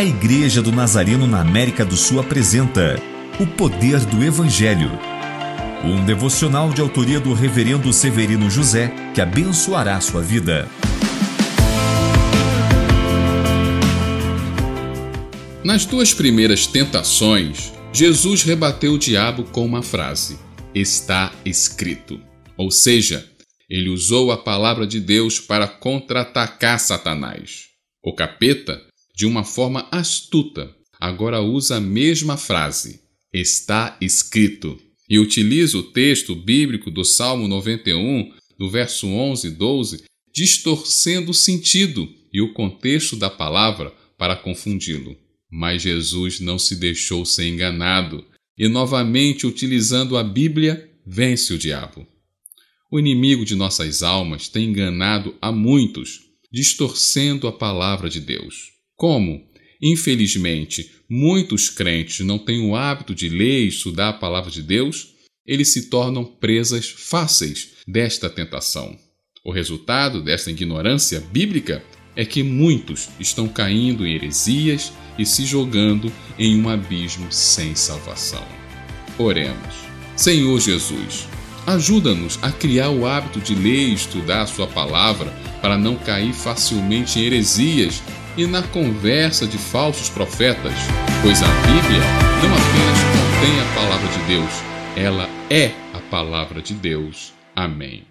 A Igreja do Nazareno na América do Sul apresenta O Poder do Evangelho. Um devocional de autoria do Reverendo Severino José que abençoará sua vida. Nas duas primeiras tentações, Jesus rebateu o diabo com uma frase: Está escrito. Ou seja, ele usou a palavra de Deus para contra-atacar Satanás. O capeta, de uma forma astuta, agora usa a mesma frase, está escrito, e utiliza o texto bíblico do Salmo 91, do verso 11 e 12, distorcendo o sentido e o contexto da palavra para confundi-lo. Mas Jesus não se deixou ser enganado e, novamente utilizando a Bíblia, vence o diabo. O inimigo de nossas almas tem enganado a muitos, distorcendo a palavra de Deus. Como, infelizmente, muitos crentes não têm o hábito de ler e estudar a palavra de Deus, eles se tornam presas fáceis desta tentação. O resultado desta ignorância bíblica é que muitos estão caindo em heresias e se jogando em um abismo sem salvação. Oremos. Senhor Jesus, Ajuda-nos a criar o hábito de ler e estudar a Sua palavra para não cair facilmente em heresias e na conversa de falsos profetas, pois a Bíblia não apenas contém a palavra de Deus, ela é a palavra de Deus. Amém.